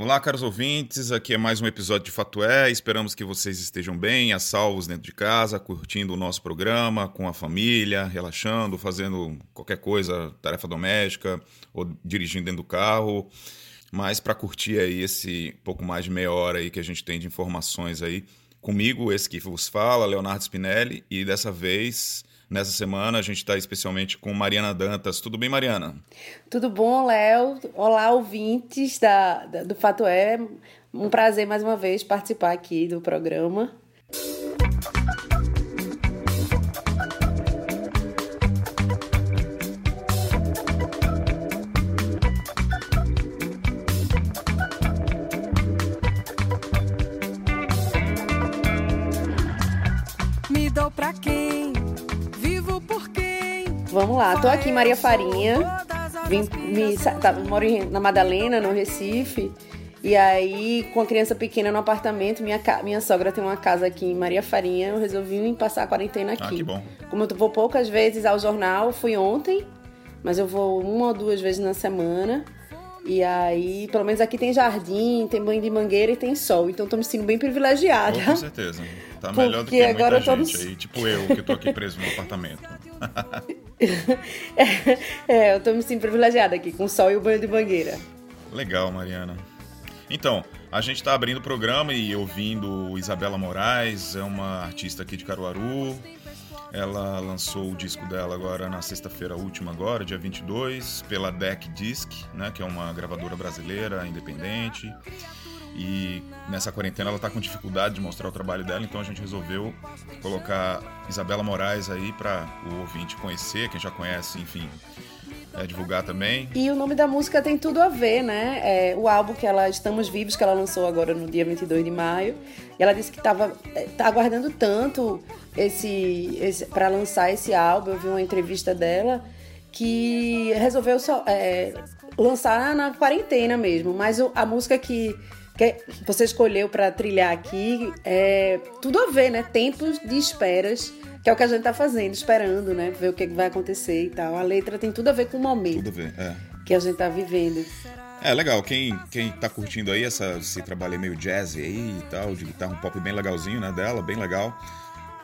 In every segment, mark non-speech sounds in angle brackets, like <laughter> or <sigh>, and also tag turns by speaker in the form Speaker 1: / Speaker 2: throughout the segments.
Speaker 1: Olá, caros ouvintes. Aqui é mais um episódio de Fato É. Esperamos que vocês estejam bem, a salvos dentro de casa, curtindo o nosso programa com a família, relaxando, fazendo qualquer coisa, tarefa doméstica ou dirigindo dentro do carro. Mas para curtir aí esse pouco mais de meia hora aí que a gente tem de informações aí, comigo, esse que vos fala, Leonardo Spinelli, e dessa vez Nessa semana a gente está especialmente com Mariana Dantas. Tudo bem, Mariana?
Speaker 2: Tudo bom, Léo? Olá, ouvintes da, da, do Fato É. Um prazer mais uma vez participar aqui do programa. Lá, tô aqui em Maria Farinha. Vim, me, tá, moro na Madalena, no Recife. E aí, com a criança pequena no apartamento, minha, minha sogra tem uma casa aqui em Maria Farinha, eu resolvi passar a quarentena aqui. Ah,
Speaker 1: que bom.
Speaker 2: Como eu vou poucas vezes ao jornal, fui ontem, mas eu vou uma ou duas vezes na semana. E aí, pelo menos aqui tem jardim, tem banho de mangueira e tem sol. Então tô me sentindo bem privilegiada.
Speaker 1: Oh, com certeza. Tá <laughs> melhor do que agora muita gente aí, tipo eu, que tô aqui preso no apartamento. <laughs>
Speaker 2: é, eu tô me sentindo privilegiada aqui, com o sol e o banho de mangueira.
Speaker 1: Legal, Mariana. Então, a gente está abrindo o programa e ouvindo Isabela Moraes, é uma artista aqui de Caruaru. Ela lançou o disco dela agora na sexta-feira última agora, dia 22, pela Deck Disc, né, que é uma gravadora brasileira independente. E nessa quarentena ela está com dificuldade de mostrar o trabalho dela, então a gente resolveu colocar Isabela Moraes aí para o ouvinte conhecer, quem já conhece, enfim, é, divulgar também.
Speaker 2: E o nome da música tem tudo a ver, né? É, o álbum que ela Estamos Vivos, que ela lançou agora no dia 22 de maio. E ela disse que estava é, tá aguardando tanto esse, esse para lançar esse álbum. Eu vi uma entrevista dela que resolveu só, é, lançar na quarentena mesmo. Mas a música que que você escolheu para trilhar aqui é tudo a ver, né? Tempos de esperas, que é o que a gente tá fazendo, esperando, né? Ver o que vai acontecer e tal. A letra tem tudo a ver com o momento.
Speaker 1: Tudo a ver, é.
Speaker 2: Que a gente tá vivendo.
Speaker 1: É legal, quem, quem tá curtindo aí essa, esse trabalho meio jazz aí e tal, de guitarra um pop bem legalzinho, né, dela, bem legal.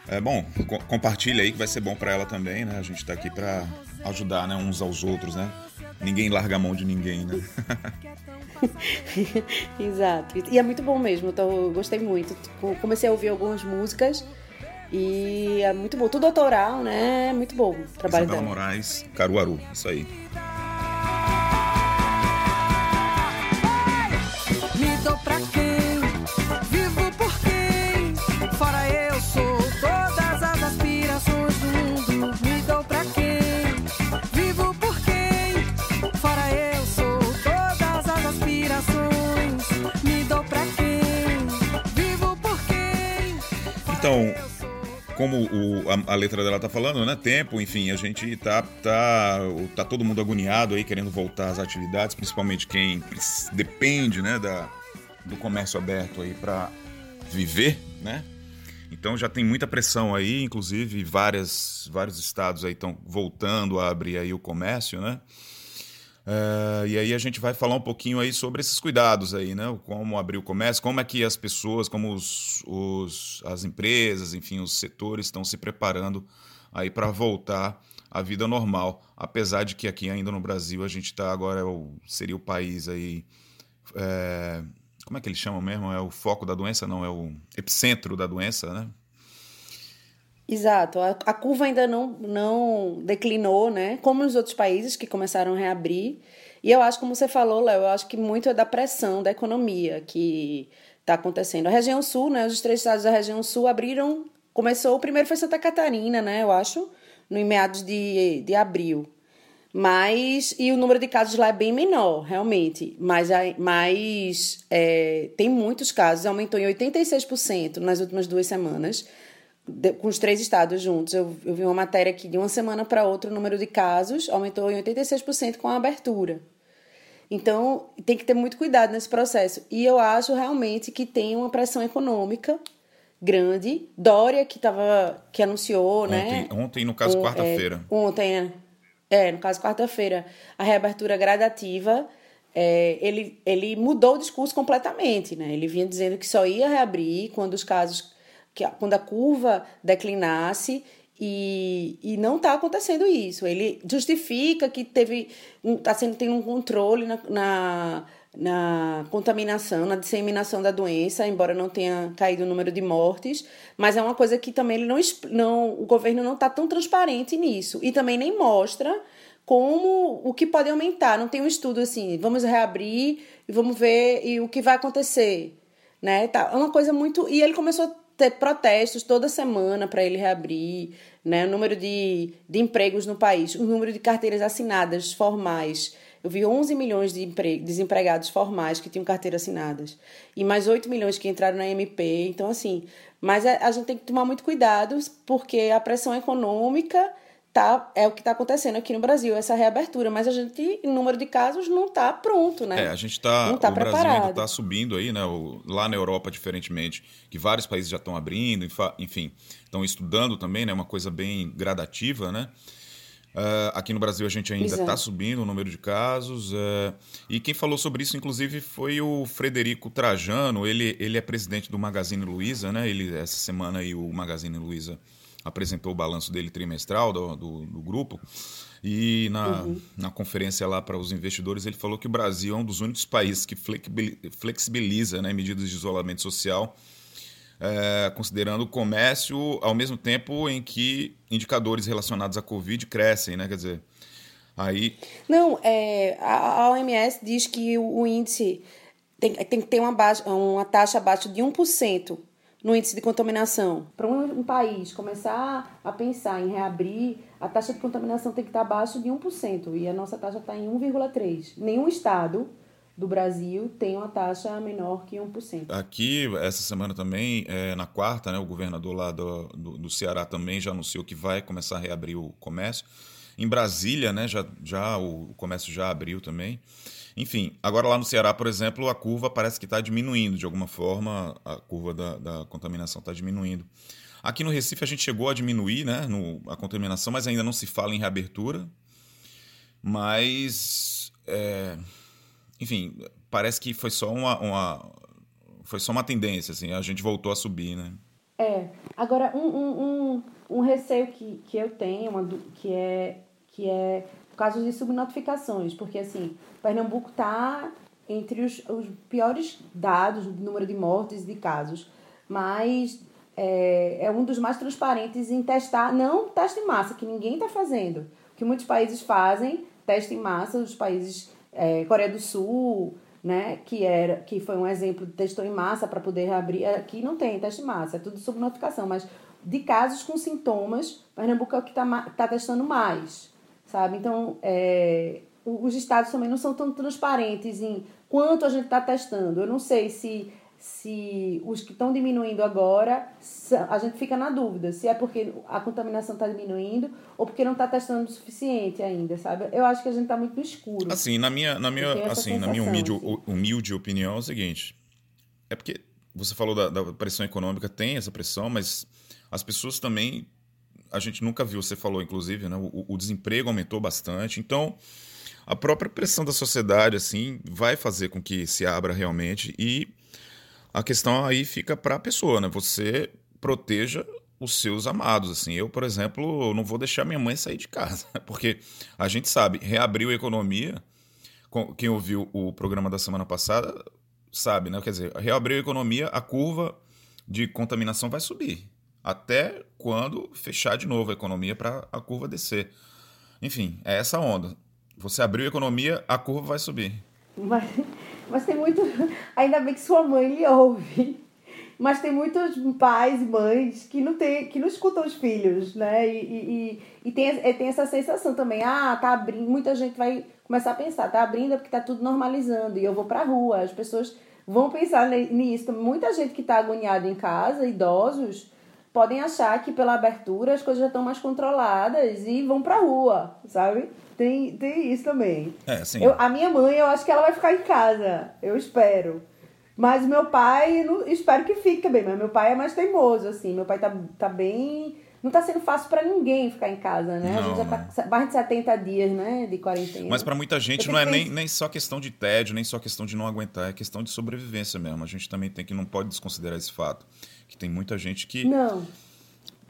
Speaker 1: É bom, co compartilha aí que vai ser bom para ela também, né? A gente tá aqui para ajudar, né, uns aos outros, né? Ninguém larga a mão de ninguém, né? <laughs> <laughs>
Speaker 2: Exato. E é muito bom mesmo. Então, gostei muito. Comecei a ouvir algumas músicas e é muito bom. Tudo autoral, né? É muito bom o trabalho
Speaker 1: Isabela dela. Moraes, Caruaru. Isso aí. Então, como o, a, a, letra dela tá falando, né? Tempo, enfim, a gente tá, tá, tá todo mundo agoniado aí, querendo voltar às atividades, principalmente quem depende, né, da, do comércio aberto aí para viver, né? Então já tem muita pressão aí, inclusive várias, vários estados aí estão voltando a abrir aí o comércio, né? Uh, e aí a gente vai falar um pouquinho aí sobre esses cuidados aí, né? Como abrir o comércio, como é que as pessoas, como os, os as empresas, enfim, os setores estão se preparando aí para voltar à vida normal, apesar de que aqui ainda no Brasil a gente está agora é seria o país aí é, como é que eles chamam mesmo? É o foco da doença, não é o epicentro da doença, né?
Speaker 2: Exato, a, a, curva ainda não, não declinou, né? Como nos outros países que começaram a reabrir. E eu acho, como você falou, Léo, eu acho que muito é da pressão da economia que está acontecendo. A região sul, né? Os três estados da região sul abriram. Começou, o primeiro foi Santa Catarina, né? Eu acho, no meados de, de abril. Mas. E o número de casos lá é bem menor, realmente. Mas, mas é, tem muitos casos, aumentou em 86% nas últimas duas semanas de, com os três estados juntos. Eu, eu vi uma matéria aqui de uma semana para outra o número de casos aumentou em 86% com a abertura. Então, tem que ter muito cuidado nesse processo. E eu acho realmente que tem uma pressão econômica grande. Dória, que, tava, que anunciou,
Speaker 1: ontem,
Speaker 2: né?
Speaker 1: Ontem, no caso, quarta-feira.
Speaker 2: É, ontem, né? É, no caso, quarta-feira, a reabertura gradativa é, ele, ele mudou o discurso completamente, né? Ele vinha dizendo que só ia reabrir quando os casos, que, quando a curva declinasse e, e não está acontecendo isso. Ele justifica que teve está sendo tendo um controle na, na, na, contaminação, na disseminação da doença, embora não tenha caído o número de mortes, mas é uma coisa que também ele não, não o governo não está tão transparente nisso e também nem mostra como o que pode aumentar. Não tem um estudo assim, vamos reabrir e vamos ver e o que vai acontecer, né? Tá, é uma coisa muito e ele começou ter protestos toda semana para ele reabrir, né? O número de, de empregos no país, o número de carteiras assinadas formais. Eu vi 11 milhões de desempregados formais que tinham carteiras assinadas e mais 8 milhões que entraram na MP. Então, assim, mas a, a gente tem que tomar muito cuidado porque a pressão econômica tá, é o que está acontecendo aqui no Brasil, essa reabertura, mas a gente, em número de casos, não está pronto, né?
Speaker 1: É, a gente está.
Speaker 2: Não tá
Speaker 1: o
Speaker 2: preparado.
Speaker 1: Brasil ainda está subindo aí, né? O, lá na Europa, diferentemente, que vários países já estão abrindo, enfim, estão estudando também, né? Uma coisa bem gradativa, né? Uh, aqui no Brasil a gente ainda está subindo o número de casos. Uh, e quem falou sobre isso, inclusive, foi o Frederico Trajano. Ele, ele é presidente do Magazine Luiza, né? Ele, essa semana aí o Magazine Luiza apresentou o balanço dele trimestral do, do, do grupo. E na, uhum. na conferência lá para os investidores, ele falou que o Brasil é um dos únicos países que flexibiliza né, medidas de isolamento social, é, considerando o comércio ao mesmo tempo em que indicadores relacionados à Covid crescem, né? Quer dizer, aí...
Speaker 2: Não, é, a OMS diz que o índice tem, tem que ter uma, baixa, uma taxa abaixo de 1% no índice de contaminação. Para um, um, país começar a pensar em reabrir, a taxa de contaminação tem que estar abaixo de 1%, e a nossa taxa está em 1,3%. Nenhum estado do Brasil tem uma taxa menor que 1%.
Speaker 1: Aqui, essa semana também, é, na quarta, né, o governador lá do, do, do, Ceará também já anunciou que vai começar a reabrir o comércio. Em Brasília, né, já, já o comércio já abriu também. Enfim, agora lá no Ceará, por exemplo, a curva parece que está diminuindo de alguma forma, a curva da, da contaminação está diminuindo. Aqui no Recife a gente chegou a diminuir né, no, a contaminação, mas ainda não se fala em reabertura. Mas, é, enfim, parece que foi só uma, uma, foi só uma tendência, assim, a gente voltou a subir, né?
Speaker 2: É, agora um, um, um, um receio que, que eu tenho, uma, que é, que é casos de subnotificações, porque assim, Pernambuco está entre os, os piores dados do número de mortes e de casos, mas é, é um dos mais transparentes em testar, não teste em massa, que ninguém está fazendo. O que muitos países fazem, teste em massa, os países, é, Coreia do Sul, né, que, era, que foi um exemplo testou em massa para poder abrir, aqui não tem teste em massa, é tudo subnotificação, mas de casos com sintomas, Pernambuco é o que está tá testando mais sabe? Então, é, os estados também não são tão transparentes em quanto a gente está testando. Eu não sei se, se os que estão diminuindo agora, a gente fica na dúvida se é porque a contaminação está diminuindo ou porque não está testando o suficiente ainda, sabe? Eu acho que a gente está muito no escuro.
Speaker 1: Assim, na minha, na minha, assim, na minha humilde, assim. humilde opinião é o seguinte, é porque você falou da, da pressão econômica, tem essa pressão, mas as pessoas também a gente nunca viu, você falou inclusive, né? o, o desemprego aumentou bastante. Então, a própria pressão da sociedade assim vai fazer com que se abra realmente e a questão aí fica para a pessoa, né? Você proteja os seus amados, assim. Eu, por exemplo, não vou deixar minha mãe sair de casa, <laughs> porque a gente sabe, reabriu a economia. Quem ouviu o programa da semana passada sabe, né? Quer dizer, reabriu a economia, a curva de contaminação vai subir até quando fechar de novo a economia para a curva descer. Enfim, é essa onda. Você abriu a economia, a curva vai subir.
Speaker 2: Mas, mas tem muito. Ainda bem que sua mãe lhe ouve. Mas tem muitos pais e mães que não, tem, que não escutam os filhos, né? E, e, e tem, tem essa sensação também. Ah, tá abrindo. Muita gente vai começar a pensar, tá abrindo é porque tá tudo normalizando e eu vou pra rua. As pessoas vão pensar nisso. Muita gente que tá agoniada em casa, idosos, podem achar que pela abertura as coisas já estão mais controladas e vão pra rua, sabe? Tem, tem isso também.
Speaker 1: É, sim.
Speaker 2: Eu, a minha mãe, eu acho que ela vai ficar em casa. Eu espero. Mas meu pai, não, espero que fique também. Mas meu pai é mais teimoso, assim. Meu pai tá, tá bem não está sendo fácil para ninguém ficar em casa, né?
Speaker 1: Não,
Speaker 2: a gente já está mais de 70 dias, né, de quarentena.
Speaker 1: Mas para muita gente não é nem, nem só questão de tédio, nem só questão de não aguentar, é questão de sobrevivência mesmo. A gente também tem que não pode desconsiderar esse fato, que tem muita gente que
Speaker 2: Não,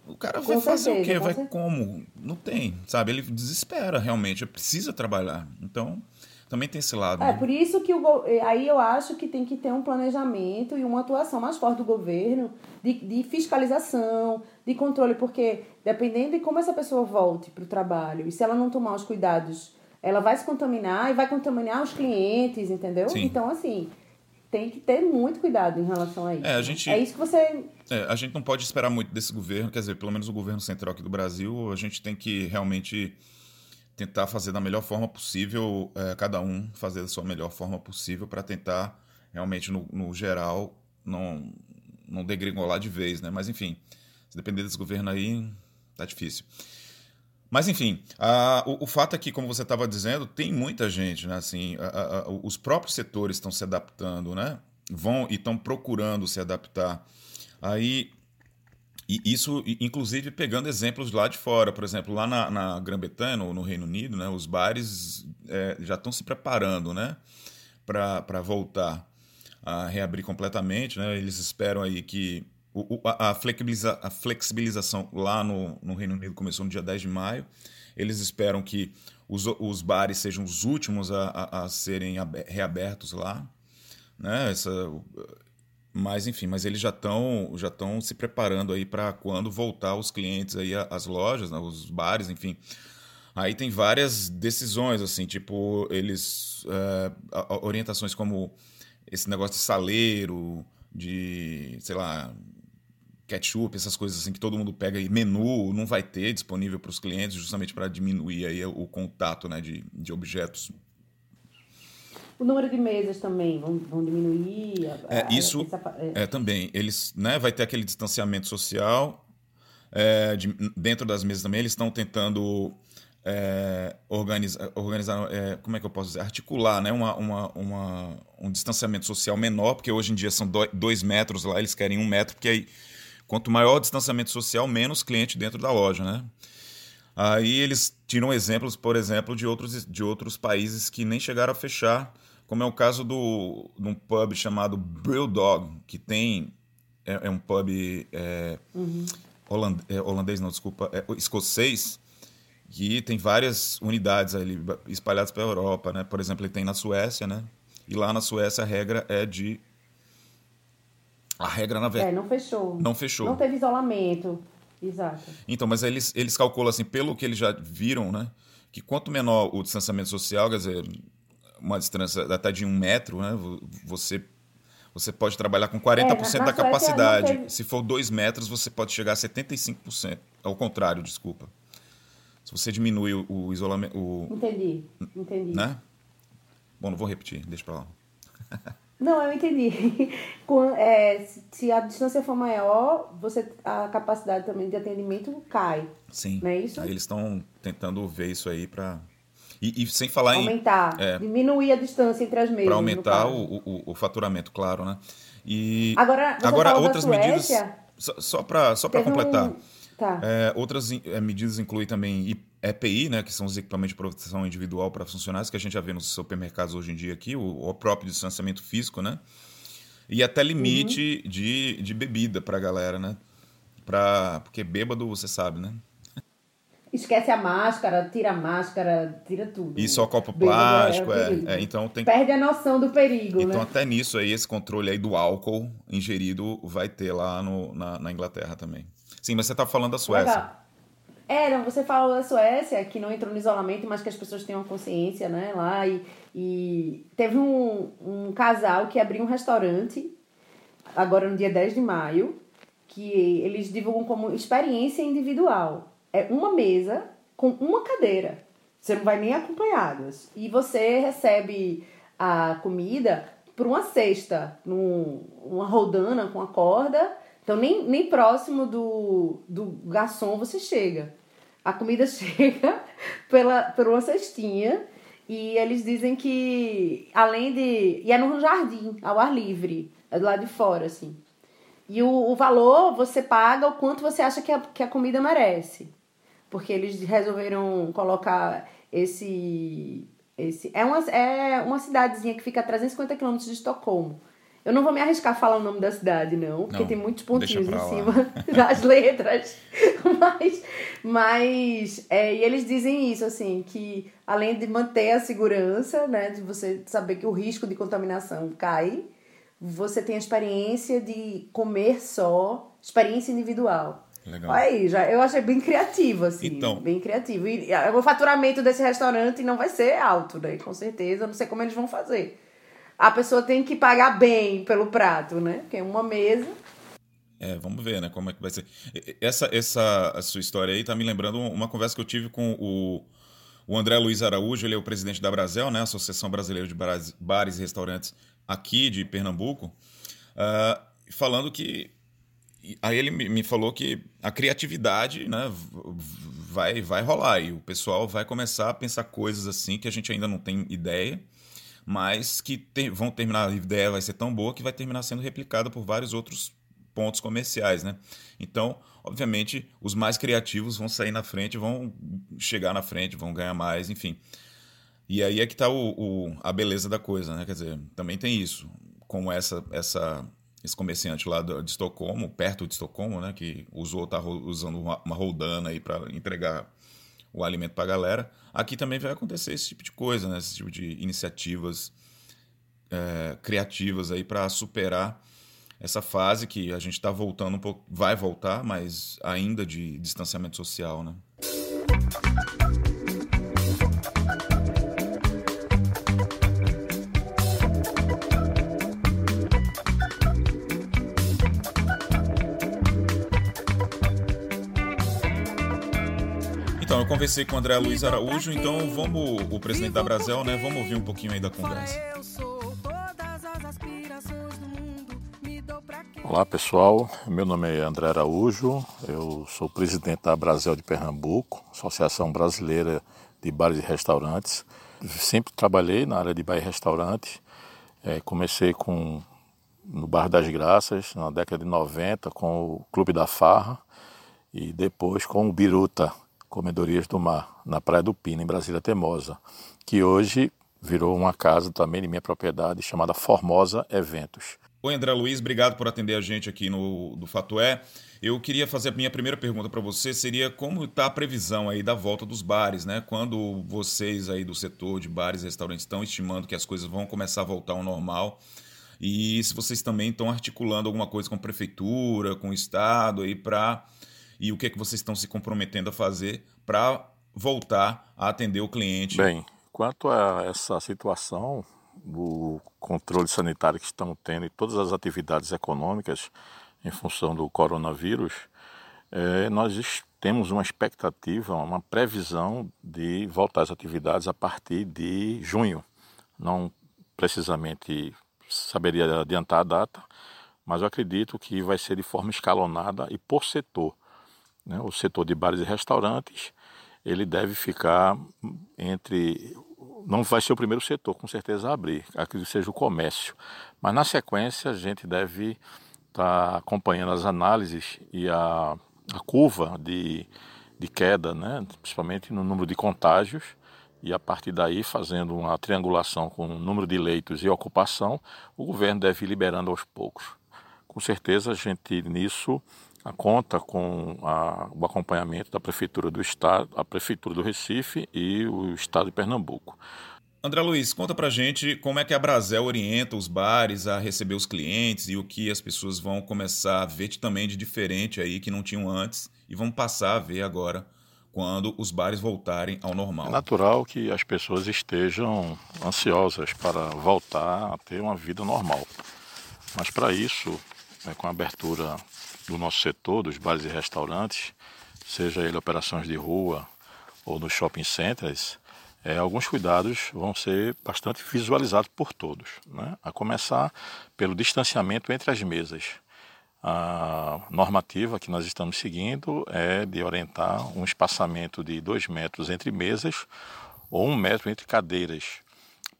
Speaker 1: o cara
Speaker 2: Com
Speaker 1: vai fazer o quê? Vai
Speaker 2: certeza.
Speaker 1: como? Não tem, sabe? Ele desespera realmente, precisa trabalhar. Então, também tem esse lado.
Speaker 2: É,
Speaker 1: né?
Speaker 2: por isso que o eh, aí eu acho que tem que ter um planejamento e uma atuação mais forte do governo de, de fiscalização, de controle, porque dependendo de como essa pessoa volte para o trabalho e se ela não tomar os cuidados, ela vai se contaminar e vai contaminar os clientes, entendeu?
Speaker 1: Sim.
Speaker 2: Então, assim, tem que ter muito cuidado em relação a isso.
Speaker 1: É, a gente-
Speaker 2: é isso que você.
Speaker 1: É, a gente não pode esperar muito desse governo, quer dizer, pelo menos o governo central aqui do Brasil, a gente tem que realmente tentar fazer da melhor forma possível, é, cada um fazer da sua melhor forma possível para tentar realmente, no, no geral, não, não degringolar de vez, né? Mas enfim, se depender desse governo aí, tá difícil. Mas enfim, o, o fato é que, como você estava dizendo, tem muita gente, né? Assim, os próprios setores estão se adaptando, né? Vão e estão procurando se adaptar. Aí, e isso, inclusive, pegando exemplos lá de fora. Por exemplo, lá na, na Grã-Bretanha, no, no Reino Unido, né? Os bares é, já estão se preparando, né? Para voltar a reabrir completamente, né? Eles esperam aí que o- a, a flexibiliza- a flexibilização lá no, no Reino Unido começou no dia 10 de maio. Eles esperam que os, os bares sejam os últimos a, a, serem abe- reabertos lá, né? Essa, mas enfim, mas eles já estão já estão se preparando aí para quando voltar os clientes aí às lojas, né? os bares, enfim. Aí tem várias decisões assim, tipo eles é, orientações como esse negócio de saleiro, de sei lá ketchup, essas coisas assim que todo mundo pega e menu não vai ter disponível para os clientes justamente para diminuir aí o contato né, de, de objetos
Speaker 2: O número de mesas também vão, vão diminuir. a-
Speaker 1: É, isso
Speaker 2: essa é.
Speaker 1: é também. Eles, né, vai ter aquele distanciamento social é, de- dentro das mesas também. Eles estão tentando é, organizar, organizar é, como é que eu posso dizer, articular, né, uma, uma, uma- um distanciamento social menor, porque hoje em dia são do- dois metros lá, eles querem um metro, porque aí quanto maior o distanciamento social, menos cliente dentro da loja, né? Aí eles tiram exemplos, por exemplo, de outros, de outros países que nem chegaram a fechar, como é o caso do, de um pub chamado Brill Dog, que tem. É, é um pub é, holand- é, holandês, não, desculpa, é escocês, que tem várias unidades ali espalhadas pela Europa, né? Por exemplo, ele tem na Suécia, né? E lá na Suécia a regra é de. A regra, na verdade.
Speaker 2: É, não fechou.
Speaker 1: Não fechou.
Speaker 2: Não teve isolamento. Exato.
Speaker 1: Então, mas eles, eles calculam assim, pelo que eles já viram, né? Que quanto menor o distanciamento social, quer dizer, uma distância até de um metro, né? vo- Você, você pode trabalhar com 40%
Speaker 2: É,
Speaker 1: da
Speaker 2: Suécia
Speaker 1: capacidade.
Speaker 2: teve-
Speaker 1: Se for 2 metros, você pode chegar a 75%. Ao contrário, desculpa. Se você diminui o, o isolamento. O,
Speaker 2: Entendi. Entendi.
Speaker 1: né? Bom, não vou repetir, deixa pra lá. <laughs>
Speaker 2: Não, eu entendi. <laughs> É, se- a distância for maior, você, a capacidade também de atendimento cai.
Speaker 1: Sim.
Speaker 2: Não é isso?
Speaker 1: Aí eles estão tentando ver isso aí pra. E, e sem falar em.
Speaker 2: Aumentar.
Speaker 1: é.
Speaker 2: Diminuir a distância entre as mesas.
Speaker 1: para aumentar o, o, o faturamento, claro, né? E
Speaker 2: Agora,
Speaker 1: agora outras medidas só, só para só para
Speaker 2: teve um-
Speaker 1: completar.
Speaker 2: Tá.
Speaker 1: É, outras é, medidas incluem também EPI, né, que são os equipamentos de proteção individual para funcionários, que a gente já vê nos supermercados hoje em dia aqui, o, o próprio distanciamento físico, né? E até limite
Speaker 2: Uhum.
Speaker 1: de, de bebida para a galera, né? Pra, porque bêbado, você sabe, né?
Speaker 2: Esquece a máscara, tira a máscara, tira tudo.
Speaker 1: E só copo
Speaker 2: Bêbado é
Speaker 1: plástico, é,
Speaker 2: perigo.
Speaker 1: é, então tem
Speaker 2: Perde a noção do perigo,
Speaker 1: Então,
Speaker 2: né?
Speaker 1: até nisso aí, esse controle aí do álcool ingerido vai ter lá no, na, na Inglaterra também. Sim, mas você tá falando da Suécia.
Speaker 2: Legal. É, não, você falou da Suécia, que não entrou no isolamento, mas que as pessoas tenham consciência, né, lá. E, e teve um, um casal que abriu um restaurante, agora no dia 10 de maio, que eles divulgam como experiência individual. É uma mesa com uma cadeira. Você não vai nem acompanhadas. E você recebe a comida por uma cesta, num, uma roldana com a corda. Então, nem, nem próximo do, do garçom você chega. A comida <laughs> chega pela, por uma cestinha e eles dizem que, além de... E é num jardim, ao ar livre, é do lado de fora, assim. E o, o valor você paga o quanto você acha que a, que a comida merece. Porque eles resolveram colocar esse. esse é, uma, é uma cidadezinha que fica a 350 quilômetros de Estocolmo. Eu não vou me arriscar a falar o nome da cidade, não, porque
Speaker 1: Não,
Speaker 2: tem muitos pontinhos em cima <laughs> das letras. Mas, mas é, e eles dizem isso, assim, que além de manter a segurança, né, de você saber que o risco de contaminação cai, você tem a experiência de comer só, experiência individual.
Speaker 1: Legal.
Speaker 2: Olha aí, já, eu achei bem criativo, assim.
Speaker 1: Então.
Speaker 2: Bem criativo. E o faturamento desse restaurante não vai ser alto, né? Com certeza. Eu não sei como eles vão fazer. A pessoa tem que pagar bem pelo prato, né? Porque uma mesa.
Speaker 1: É, vamos ver, né, como é que vai ser. Essa, essa sua história aí tá me lembrando uma conversa que eu tive com o, o André Luiz Araújo, ele é o presidente da Brasel, né, Associação Brasileira de Bares, e Restaurantes aqui de Pernambuco, ah, falando que aí ele me falou que a criatividade, né, vai vai rolar e o pessoal vai começar a pensar coisas assim que a gente ainda não tem ideia, mas que vão terminar a ideia vai ser tão boa que vai terminar sendo replicada por vários outros pontos comerciais, né? Então, obviamente, os mais criativos vão sair na frente, vão chegar na frente, vão ganhar mais, enfim. E aí é que está a beleza da coisa, né? Quer dizer, também tem isso. Como essa, essa, esse comerciante lá de Estocolmo, perto de Estocolmo, né? Que usou, tá usando uma, uma roldana aí para entregar o alimento para a galera. Aqui também vai acontecer esse tipo de coisa, né? Esse tipo de iniciativas é, criativas aí para superar essa fase que a gente está voltando um pouco, vai voltar, mas ainda de distanciamento social, né? Conversei com o André Luiz Araújo, então vamos, o presidente da Brasel, né? Vamos ouvir um pouquinho aí da conversa.
Speaker 3: Olá pessoal, meu nome é André Araújo, eu sou presidente da Brasel de Pernambuco, Associação Brasileira de Bares e Restaurantes. Sempre trabalhei na área de bar e restaurante, Eh, comecei com no Bar das Graças, na década de 90, com o Clube da Farra e depois com o Biruta, Comedorias do Mar, na Praia do Pino, em Brasília Temosa, que hoje virou uma casa também de minha propriedade chamada Formosa Eventos.
Speaker 1: Oi, André Luiz, obrigado por atender a gente aqui no do Fatué. Eu queria fazer a minha primeira pergunta para você, seria como está a previsão aí da volta dos bares, né? Quando vocês aí do setor de bares e restaurantes estão estimando que as coisas vão começar a voltar ao normal e se vocês também estão articulando alguma coisa com a prefeitura, com o estado aí para e o que é que vocês estão se comprometendo a fazer para voltar a atender o cliente?
Speaker 3: Bem, quanto a essa situação do controle sanitário que estamos tendo e todas as atividades econômicas em função do coronavírus, eh, nós temos uma expectativa, uma previsão de voltar às atividades a partir de junho. Não precisamente saberia adiantar a data, mas eu acredito que vai ser de forma escalonada e por setor. Né? O setor de bares e restaurantes, ele deve ficar entre. Não vai ser o primeiro setor, com certeza, a abrir, acredito que seja o comércio. Mas na sequência, a gente deve estar acompanhando as análises e a, a curva de, de queda, né? principalmente no número de contágios, e a partir daí, fazendo uma triangulação com o número de leitos e ocupação, o governo deve ir liberando aos poucos. Com certeza, a gente nisso conta com a- o acompanhamento da Prefeitura do Estado, a Prefeitura do Recife e o Estado de Pernambuco.
Speaker 1: André Luiz, conta pra gente como é que a Brasel orienta os bares a receber os clientes e o que as pessoas vão começar a ver também de diferente aí que não tinham antes e vão passar a ver agora quando os bares voltarem ao
Speaker 3: É
Speaker 1: normal.
Speaker 3: natural que as pessoas estejam ansiosas para voltar a ter uma vida normal. Mas para isso, né, com a abertura do nosso setor, dos bares e restaurantes, seja ele operações de rua ou nos shopping centers, é, alguns cuidados vão ser bastante visualizados por todos. Né? A começar pelo distanciamento entre as mesas. A normativa que nós estamos seguindo é de orientar um espaçamento de dois metros entre mesas ou um metro entre cadeiras,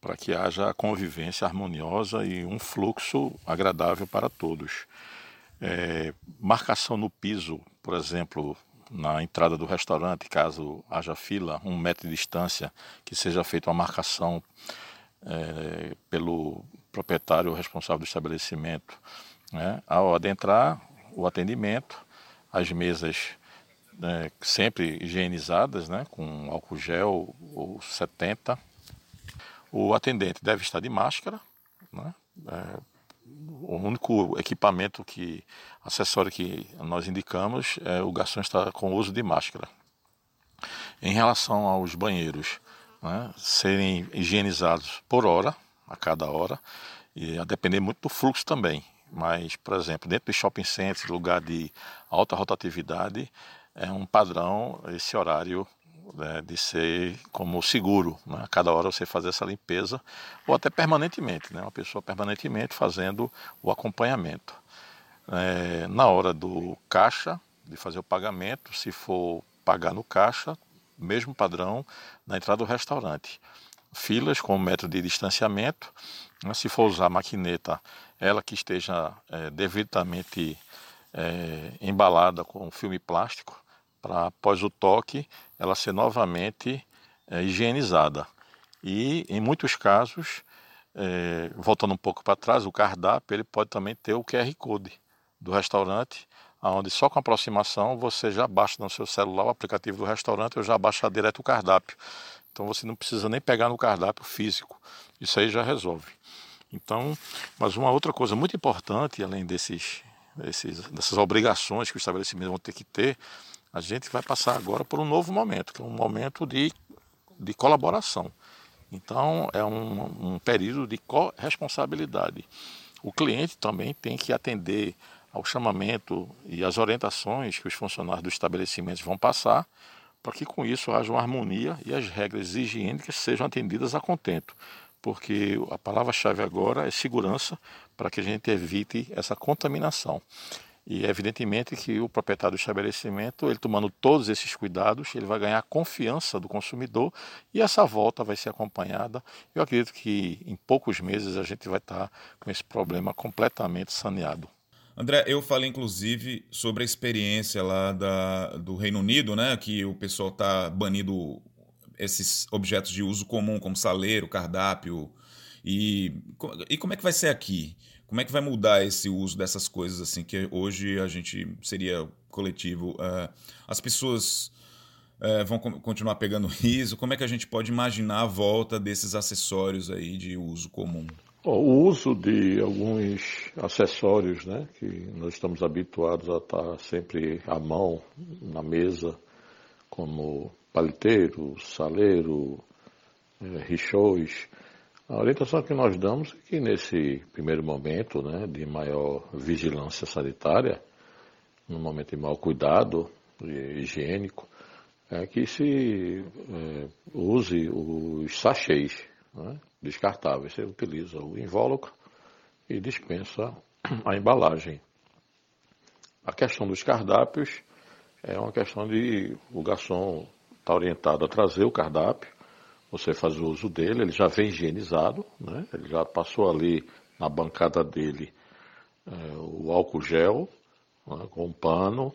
Speaker 3: para que haja convivência harmoniosa e um fluxo agradável para todos. É, marcação no piso, por exemplo, na entrada do restaurante, caso haja fila, um metro de distância, que seja feita uma marcação é, pelo proprietário responsável do estabelecimento. Né? Ao adentrar, o atendimento, as mesas é, sempre higienizadas, né? com álcool gel ou 70. O atendente deve estar de máscara, né? É, o único equipamento que acessório que nós indicamos é o garçom estar com uso de máscara. Em relação aos banheiros, né, serem higienizados por hora, a cada hora, e a depender muito do fluxo também. Mas, por exemplo, dentro de shopping centers, lugar de alta rotatividade, é um padrão esse horário né, de ser como seguro. Né? A cada hora você fazer essa limpeza, ou até permanentemente, né? uma pessoa permanentemente fazendo o acompanhamento. É, na hora do caixa, de fazer o pagamento, se for pagar no caixa, mesmo padrão na entrada do restaurante. Filas com metro de distanciamento. Né? Se for usar a maquineta, ela que esteja é, devidamente é, embalada com filme plástico, para após o toque ela ser novamente é, higienizada. E em muitos casos, é, voltando um pouco para trás, o cardápio ele pode também ter o QR Code do restaurante, onde só com aproximação você já baixa no seu celular o aplicativo do restaurante ou já baixa direto o cardápio. Então você não precisa nem pegar no cardápio físico. Isso aí já resolve. Então, mas uma outra coisa muito importante, além desses, desses, dessas obrigações que o estabelecimento vão ter que ter, a gente vai passar agora por um novo momento, que é um momento de, de colaboração. Então, é um, um período de corresponsabilidade. O cliente também tem que atender ao chamamento e às orientações que os funcionários dos estabelecimentos vão passar, para que com isso haja uma harmonia e as regras higiênicas sejam atendidas a contento. Porque a palavra-chave agora é segurança para que a gente evite essa contaminação. E evidentemente que o proprietário do estabelecimento, ele tomando todos esses cuidados, ele vai ganhar a confiança do consumidor e essa volta vai ser acompanhada. Eu acredito que em poucos meses a gente vai estar com esse problema completamente saneado.
Speaker 1: André, eu falei inclusive sobre a experiência lá da, do Reino Unido, né, que o pessoal está banindo esses objetos de uso comum, como saleiro, cardápio. E, e como é que vai ser aqui? Como é que vai mudar esse uso dessas coisas assim que hoje a gente seria coletivo? Uh, as pessoas uh, vão continuar pegando riso? Como é que a gente pode imaginar a volta desses acessórios aí de uso comum?
Speaker 3: O uso de alguns acessórios, né, que nós estamos habituados a estar sempre à mão na mesa, como paliteiro, saleiro, é, richões, a orientação que nós damos é que nesse primeiro momento né, de maior vigilância sanitária, no momento de maior cuidado higiênico, é que se é, use os sachês né, descartáveis. Você utiliza o invólucro e dispensa a embalagem. A questão dos cardápios é uma questão de o garçom estar tá orientado a trazer o cardápio você faz o uso dele, ele já vem higienizado, né? ele já passou ali na bancada dele é, o álcool gel né, com um pano,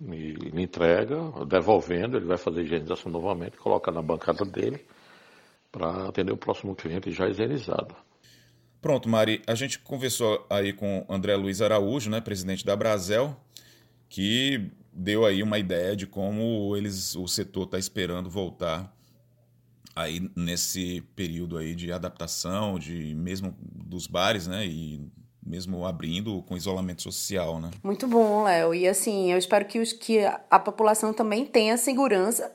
Speaker 3: e lhe entrega, devolvendo, ele vai fazer a higienização novamente, coloca na bancada dele para atender o próximo cliente já higienizado.
Speaker 1: Pronto, Mari, a gente conversou aí com André Luiz Araújo, né, presidente da Brasel, que deu aí uma ideia de como eles, o setor está esperando voltar aí nesse período aí de adaptação, de mesmo dos bares, né? E mesmo abrindo com isolamento social, né?
Speaker 2: Muito bom, Léo. E assim, eu espero que, os, que a população também tenha segurança,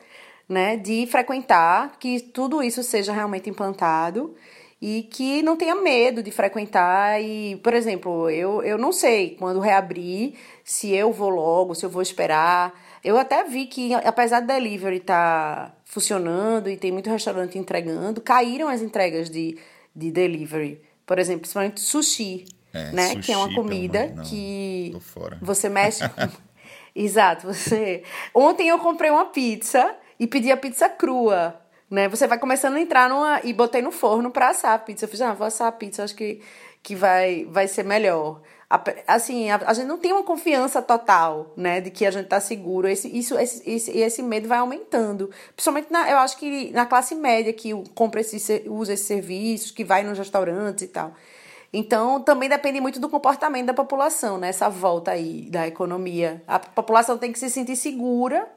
Speaker 2: né, de frequentar, que tudo isso seja realmente implantado e que não tenha medo de frequentar e, por exemplo, eu, eu não sei quando reabrir, se eu vou logo, se eu vou esperar. Eu até vi que, apesar do delivery estar tá funcionando e tem muito restaurante entregando, caíram as entregas de, de delivery. Por exemplo, principalmente sushi, é, né? Sushi, que é uma comida não, que você mexe <laughs> com... Exato, você... Ontem eu comprei uma pizza e pedi a pizza crua, né? Você vai começando a entrar numa... E botei no forno para assar a pizza. Eu fiz, ah, vou assar a pizza, acho que, que vai, vai ser melhor. Assim, a, a, gente não tem uma confiança total, né, de que a gente tá seguro. Esse, isso, esse, esse, esse medo vai aumentando. Principalmente, na, eu acho que na classe média que compra esse, usa esses serviços, que vai nos restaurantes e tal. Então, também depende muito do comportamento da população, né, essa volta aí da economia. A população tem que se sentir segura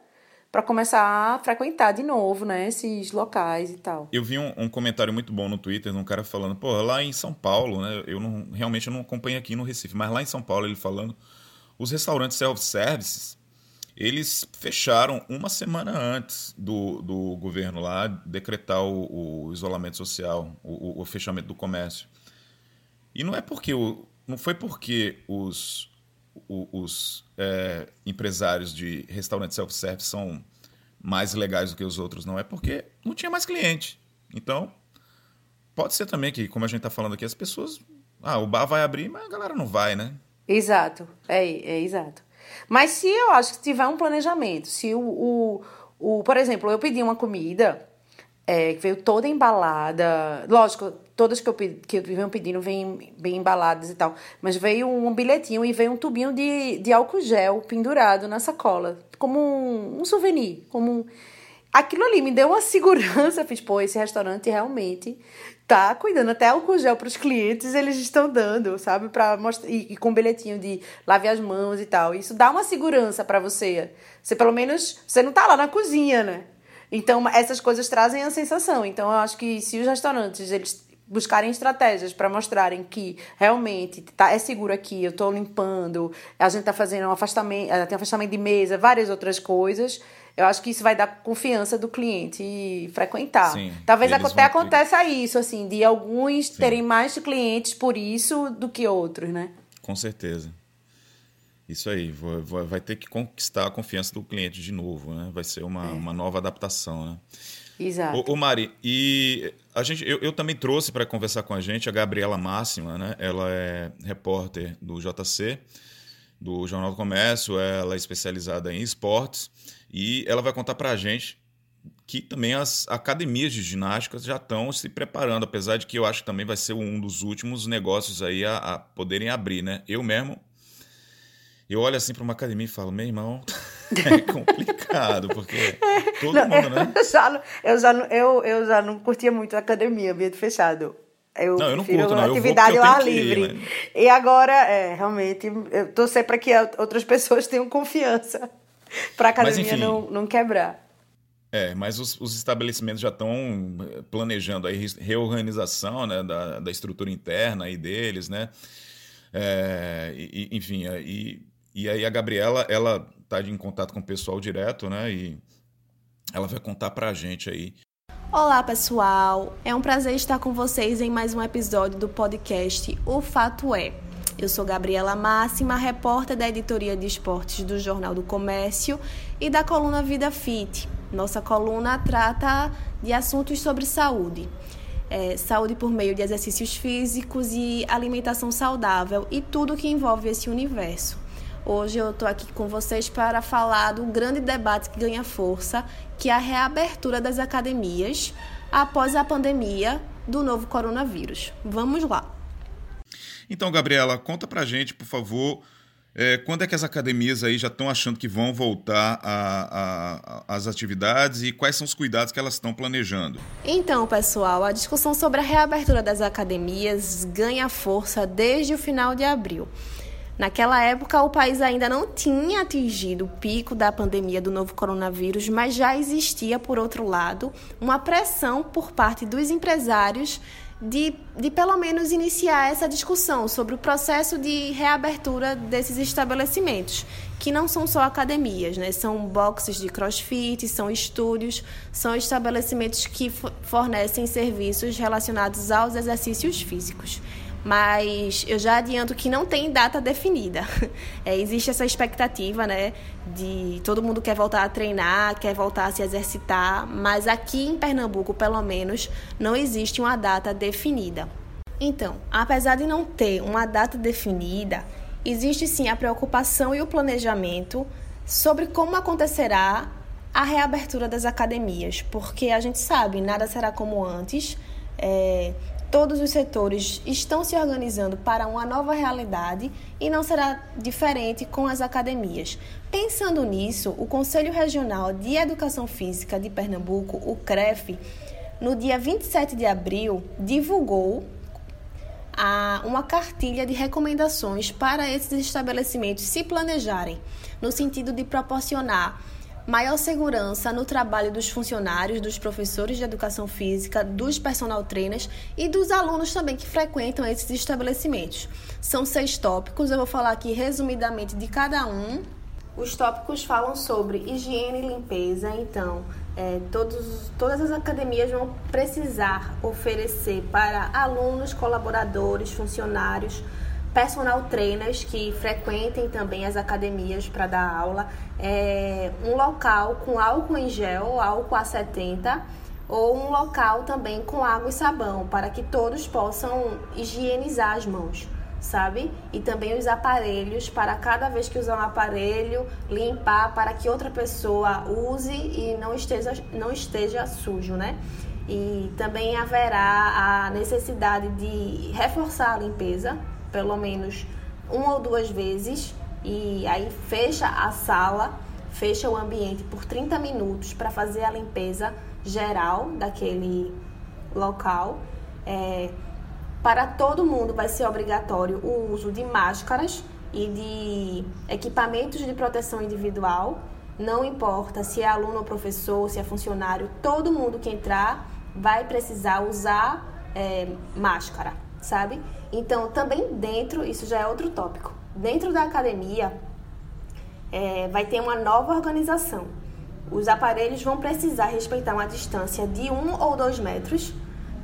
Speaker 2: para começar a frequentar de novo, né, esses locais e tal.
Speaker 1: Eu vi um, um, comentário muito bom no Twitter de um cara falando, pô, lá em São Paulo, né, eu não, realmente eu não acompanho aqui no Recife, mas lá em São Paulo ele falando, os restaurantes self-services, eles fecharam uma semana antes do, do governo lá decretar o, o isolamento social, o, o, fechamento do comércio. E não é porque o, não foi porque os os é, empresários de restaurante self-service são mais legais do que os outros, não é porque não tinha mais cliente. Então, pode ser também que, como a gente está falando aqui, as pessoas. Ah, o bar vai abrir, mas a galera não vai, né?
Speaker 2: Exato, é, é exato. Mas se eu acho que tiver um planejamento, se o, o, o por exemplo, eu pedi uma comida é, veio toda embalada. Lógico, todas que eu, que eu venho pedindo vêm bem embaladas e tal. Mas veio um bilhetinho e veio um tubinho de, de álcool gel pendurado na sacola. Como um, um souvenir. Como um... Aquilo ali me deu uma segurança. Fiz, pô, esse restaurante realmente tá cuidando. Até álcool gel para os clientes eles estão dando, sabe? Pra mostrar, e, e com bilhetinho de lave as mãos e tal. Isso dá uma segurança para você. Você pelo menos. Você não tá lá na cozinha, né? Então, essas coisas trazem a sensação. Então, eu acho que se os restaurantes eles buscarem estratégias para mostrarem que realmente tá, é seguro aqui, eu estou limpando, a gente está fazendo um afastamento, eh, tem afastamento de mesa, várias outras coisas. Eu acho que isso vai dar confiança do cliente frequentar. Sim, Talvez até aconteça isso, assim, de alguns Sim. terem mais clientes por isso do que outros, né?
Speaker 1: Com certeza. Isso aí, vai ter que conquistar a confiança do cliente de novo, né? Vai ser uma, é. uma nova adaptação, né?
Speaker 2: Exato. Ô,
Speaker 1: ô Mari, e a gente, eu, eu também trouxe para conversar com a gente a Gabriela Máxima, né? Ela é repórter do JC, do Jornal do Comércio, ela é especializada em esportes e ela vai contar para a gente que também as academias de ginástica já estão se preparando, apesar de que eu acho que também vai ser um dos últimos negócios aí a, a poderem abrir, né? Eu mesmo eu olho assim para uma academia e falo, meu irmão, <laughs> é complicado, porque <laughs> todo não, mundo, né? <laughs>
Speaker 2: Eu já, não, eu, já eu, eu já não curtia muito a academia, ambiente fechado. Eu
Speaker 1: não, eu não curto, não.
Speaker 2: Atividade
Speaker 1: eu
Speaker 2: vou ao ar livre. Ir, né? E agora, é, realmente, eu torcer para que outras pessoas tenham confiança para a academia mas, enfim, não, não quebrar.
Speaker 1: É, mas os, os estabelecimentos já estão planejando aí reorganização né, da, da estrutura interna aí deles, né? É, e, enfim, e e aí a Gabriela, ela tá em contato com o pessoal direto, né? E ela vai contar pra gente aí.
Speaker 4: Olá, pessoal. É um prazer estar com vocês em mais um episódio do podcast O Fato É. Eu sou Gabriela Máxima, repórter da editoria de esportes do Jornal do Comércio e da coluna Vida Fit. Nossa coluna trata de assuntos sobre saúde. É, saúde por meio de exercícios físicos e alimentação saudável e tudo que envolve esse universo. Hoje eu estou aqui com vocês para falar do grande debate que ganha força, que é a reabertura das academias após a pandemia do novo coronavírus. Vamos lá.
Speaker 1: Então, Gabriela, conta pra gente, por favor, é, quando é que as academias aí já estão achando que vão voltar às atividades e quais são os cuidados que elas estão planejando?
Speaker 4: Então, pessoal, a discussão sobre a reabertura das academias ganha força desde o final de abril. Naquela época, o país ainda não tinha atingido o pico da pandemia do novo coronavírus, mas já existia, por outro lado, uma pressão por parte dos empresários de, de pelo menos iniciar essa discussão sobre o processo de reabertura desses estabelecimentos, que não são só academias, né? são boxes de crossfit, são estúdios, são estabelecimentos que fornecem serviços relacionados aos exercícios físicos mas eu já adianto que não tem data definida. <laughs> É, existe essa expectativa, né, de todo mundo quer voltar a treinar, quer voltar a se exercitar, mas aqui em Pernambuco, pelo menos, não existe uma data definida. Então, apesar de não ter uma data definida, existe sim a preocupação e o planejamento sobre como acontecerá a reabertura das academias, porque a gente sabe, nada será como antes. É, todos os setores estão se organizando para uma nova realidade e não será diferente com as academias. Pensando nisso, o Conselho Regional de Educação Física de Pernambuco, o CREF, no dia 27 de abril, divulgou uma cartilha de recomendações para esses estabelecimentos se planejarem, no sentido de proporcionar maior segurança no trabalho dos funcionários, dos professores de educação física, dos personal trainers e dos alunos também que frequentam esses estabelecimentos. São seis tópicos, eu vou falar aqui resumidamente de cada um. Os tópicos falam sobre higiene e limpeza, então é, todos, todas as academias vão precisar oferecer para alunos, colaboradores, funcionários, personal trainers que frequentem também as academias para dar aula, é, um local com álcool em gel, álcool a 70, ou um local também com água e sabão, para que todos possam higienizar as mãos sabe? E também os aparelhos para cada vez que usar um aparelho, limpar para que outra pessoa use e não esteja, não esteja sujo, né? E também haverá a necessidade de reforçar a limpeza, pelo menos uma ou duas vezes, e aí fecha a sala, fecha o ambiente por 30 minutos para fazer a limpeza geral daquele local. É, para todo mundo vai ser obrigatório o uso de máscaras e de equipamentos de proteção individual. Não importa se é aluno ou professor, se é funcionário, todo mundo que entrar vai precisar usar é, máscara, sabe? Então, também dentro, isso já é outro tópico, dentro da academia é, vai ter uma nova organização. Os aparelhos vão precisar respeitar uma distância de um ou dois metros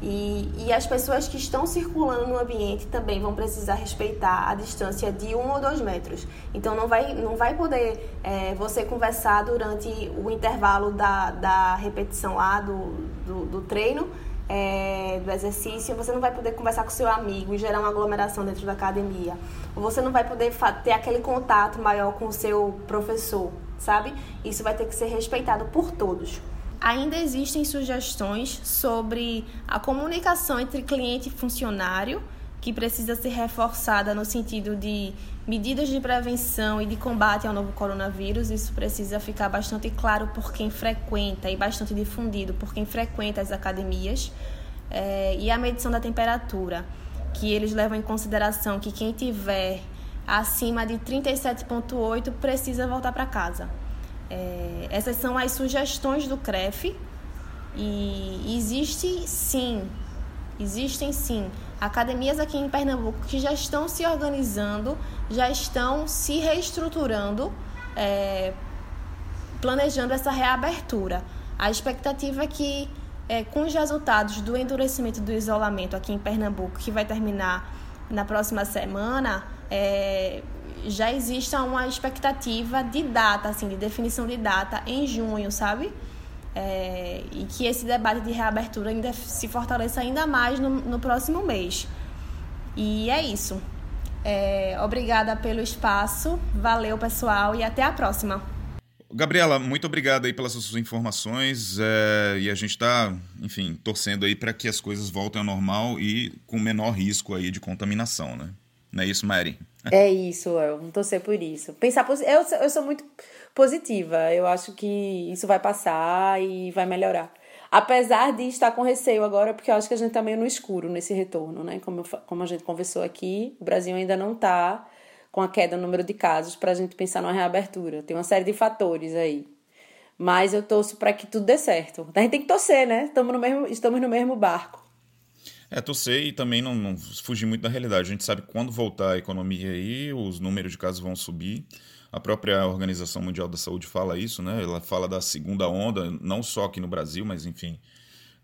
Speaker 4: e, e as pessoas que estão circulando no ambiente também vão precisar respeitar a distância de um ou dois metros. Então não vai, não vai poder é, você conversar durante o intervalo da, da repetição lá do, do, do treino, é, do exercício, você não vai poder conversar com seu amigo e gerar uma aglomeração dentro da academia. Ou você não vai poder ter aquele contato maior com o seu professor, sabe? Isso vai ter que ser respeitado por todos. Ainda existem sugestões sobre a comunicação entre cliente e funcionário, que precisa ser reforçada no sentido de medidas de prevenção e de combate ao novo coronavírus. Isso precisa ficar bastante claro por quem frequenta e bastante difundido por quem frequenta as academias. É, e a medição da temperatura, que eles levam em consideração que quem tiver acima de 37,8 precisa voltar para casa. É, essas são as sugestões do CREF e existe sim, existem sim academias aqui em Pernambuco que já estão se organizando, já estão se reestruturando, é, planejando essa reabertura. A expectativa é que, é, com os resultados do endurecimento do isolamento aqui em Pernambuco, que vai terminar na próxima semana, é, já exista uma expectativa de data, assim, de definição de data em junho, sabe? É, e que esse debate de reabertura ainda se fortaleça ainda mais no, no próximo mês. E é isso. É, obrigada pelo espaço, valeu pessoal e até a próxima.
Speaker 1: Gabriela, muito obrigado aí pelas suas informações é, e a gente está, enfim, torcendo aí para que as coisas voltem ao normal e com menor risco aí de contaminação, né? Não é isso, Mary?
Speaker 2: É isso, eu não torcer por isso. Pensar eu, eu sou muito positiva. Eu acho que isso vai passar e vai melhorar. Apesar de estar com receio agora, porque eu acho que a gente está meio no escuro nesse retorno, né? Como, eu, como a gente conversou aqui, o Brasil ainda não está com a queda no número de casos para a gente pensar numa reabertura. Tem uma série de fatores aí. Mas eu torço para que tudo dê certo. A gente tem que torcer, né? Estamos no mesmo, estamos no mesmo barco.
Speaker 1: É, torcer e também não, não fugir muito da realidade. A gente sabe que quando voltar a economia aí, os números de casos vão subir. A própria Organização Mundial da Saúde fala isso, né? Ela fala da segunda onda, não só aqui no Brasil, mas enfim,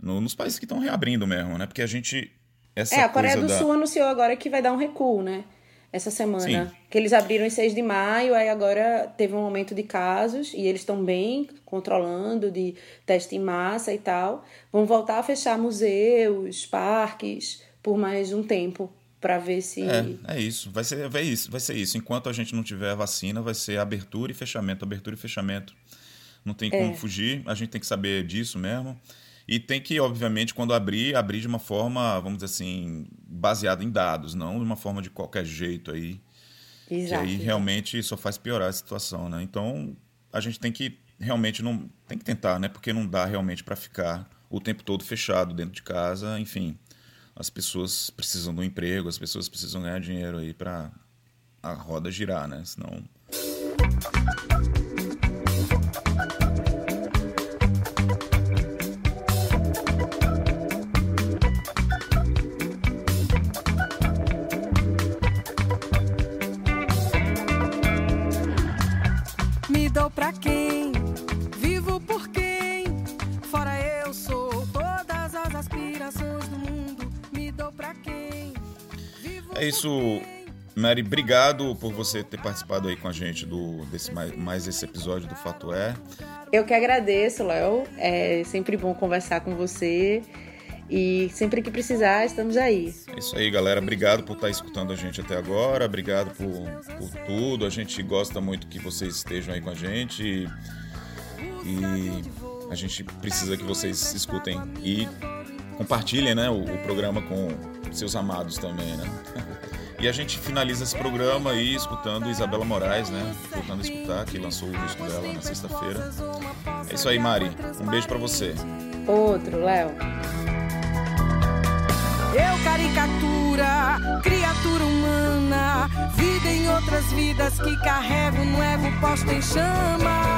Speaker 1: no, nos países que estão reabrindo mesmo, né? Porque a gente. Essa
Speaker 2: é, a Coreia do da... Sul anunciou agora que vai dar um recuo, né? Essa semana. Sim. Que eles abriram em 6 de maio, aí agora teve um aumento de casos e eles estão bem controlando de teste em massa e tal. Vão voltar a fechar museus, parques por mais um tempo para ver se
Speaker 1: é, é isso vai ser vai isso vai ser isso enquanto a gente não tiver vacina vai ser abertura e fechamento abertura e fechamento não tem como é. fugir a gente tem que saber disso mesmo E tem que, obviamente, quando abrir, abrir de uma forma, vamos dizer assim, baseada em dados, não de uma forma de qualquer jeito aí.
Speaker 2: Exato.
Speaker 1: Que aí realmente só faz piorar a situação, né? Então, a gente tem que realmente não tem que tentar, né? Porque não dá realmente para ficar o tempo todo fechado dentro de casa, enfim. As pessoas precisam do emprego, as pessoas precisam ganhar dinheiro aí para a roda girar, né? Senão Mary, obrigado por você ter participado aí com a gente do desse mais, mais esse episódio do Fato É.
Speaker 2: Eu que agradeço, Léo. É sempre bom conversar com você. E sempre que precisar, estamos aí.
Speaker 1: É isso aí, galera. Obrigado por estar escutando a gente até agora. Obrigado por, por tudo. A gente gosta muito que vocês estejam aí com a gente. E, e a gente precisa que vocês escutem e compartilhem né, o, o programa com seus amados também, né? <laughs> E a gente finaliza esse programa aí escutando Isabela Moraes, né? Voltando a escutar, que lançou o disco dela na sexta-feira. É isso aí, Mari. Um beijo pra você.
Speaker 2: Outro, Léo.
Speaker 5: Eu caricatura, criatura humana, vida em outras vidas que carrego no ego posto em chama.